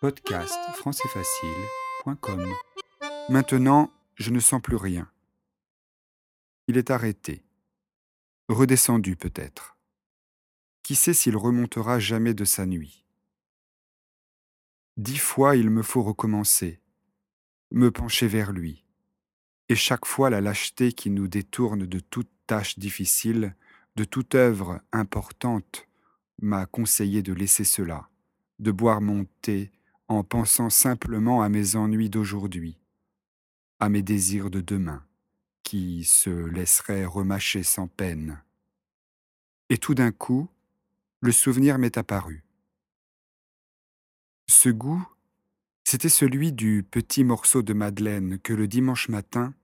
Podcast françaisfacile.com Maintenant, je ne sens plus rien. Il est arrêté. Redescendu peut-être. Qui sait s'il remontera jamais de sa nuit? Dix fois il me faut recommencer, me pencher vers lui, et chaque fois la lâcheté qui nous détourne de toute tâche difficile, de toute œuvre importante, m'a conseillé de laisser cela, de boire mon thé en pensant simplement à mes ennuis d'aujourd'hui, à mes désirs de demain, qui se laisseraient remâcher sans peine. Et tout d'un coup, le souvenir m'est apparu. Ce goût, c'était celui du petit morceau de madeleine que le dimanche matin,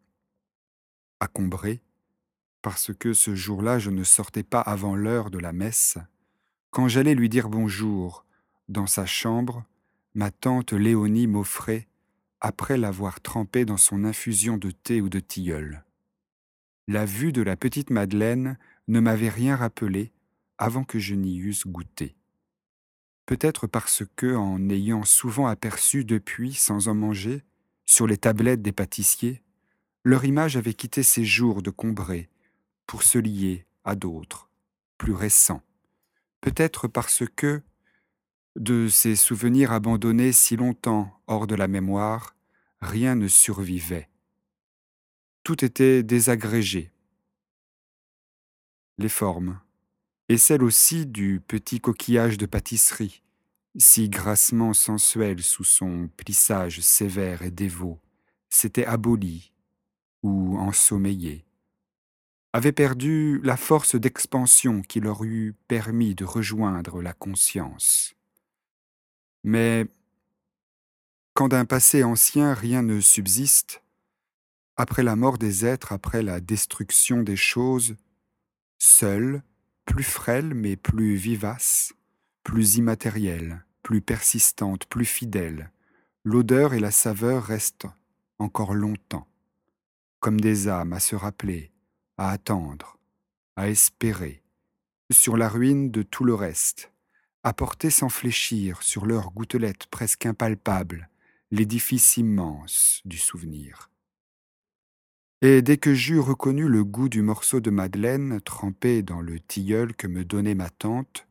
à Combray, parce que ce jour-là je ne sortais pas avant l'heure de la messe, quand j'allais lui dire bonjour dans sa chambre, ma tante Léonie m'offrait, après l'avoir trempé dans son infusion de thé ou de tilleul. La vue de la petite Madeleine ne m'avait rien rappelé avant que je n'y eusse goûté. Peut-être parce que, en ayant souvent aperçu depuis, sans en manger, sur les tablettes des pâtissiers, leur image avait quitté ses jours de Combray pour se lier à d'autres, plus récents. Peut-être parce que, de ces souvenirs abandonnés si longtemps hors de la mémoire, rien ne survivait. Tout était désagrégé. Les formes, et celles aussi du petit coquillage de pâtisserie, si grassement sensuel sous son plissage sévère et dévot, s'était aboli ou ensommeillé, avait perdu la force d'expansion qui leur eût permis de rejoindre la conscience. Mais quand d'un passé ancien rien ne subsiste, après la mort des êtres, après la destruction des choses, seule, plus frêle mais plus vivace, plus immatérielle, plus persistante, plus fidèle, l'odeur et la saveur restent encore longtemps, comme des âmes à se rappeler, à attendre, à espérer, sur la ruine de tout le reste, porter sans fléchir sur leurs gouttelettes presque impalpables l'édifice immense du souvenir. Et dès que j'eus reconnu le goût du morceau de madeleine trempé dans le tilleul que me donnait ma tante,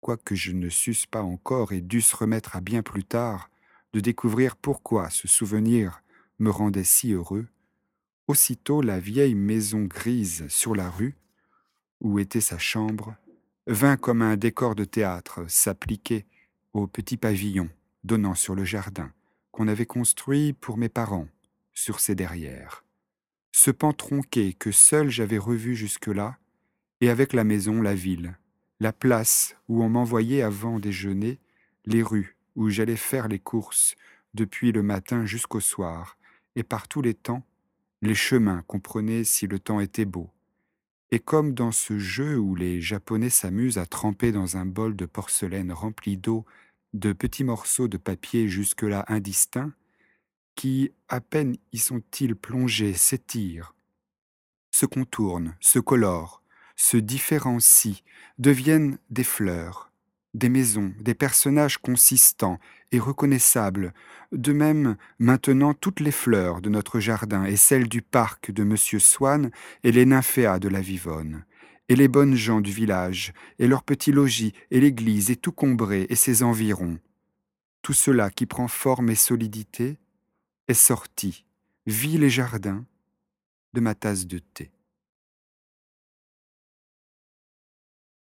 quoique je ne susse pas encore et dusse remettre à bien plus tard de découvrir pourquoi ce souvenir me rendait si heureux, aussitôt la vieille maison grise sur la rue, où était sa chambre, vint comme un décor de théâtre s'appliquer au petit pavillon donnant sur le jardin qu'on avait construit pour mes parents sur ses derrières. Ce pan tronqué que seul j'avais revu jusque-là, et avec la maison la ville, la place où on m'envoyait avant déjeuner, les rues où j'allais faire les courses depuis le matin jusqu'au soir, et par tous les temps, les chemins qu'on prenait si le temps était beau, et comme dans ce jeu où les Japonais s'amusent à tremper dans un bol de porcelaine rempli d'eau de petits morceaux de papier jusque-là indistincts, qui, à peine y sont-ils plongés, s'étirent, se contournent, se colorent, se différencient, deviennent des fleurs, des maisons, des personnages consistants et reconnaissables, de même maintenant toutes les fleurs de notre jardin et celles du parc de M. Swann et les nymphéas de la Vivonne, et les bonnes gens du village, et leurs petits logis, et l'église, et tout Combré et ses environs. Tout cela qui prend forme et solidité est sorti, vit les jardins, de ma tasse de thé.